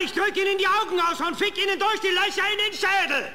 Ich drück Ihnen die Augen aus und fick Ihnen durch die Löcher in den Schädel!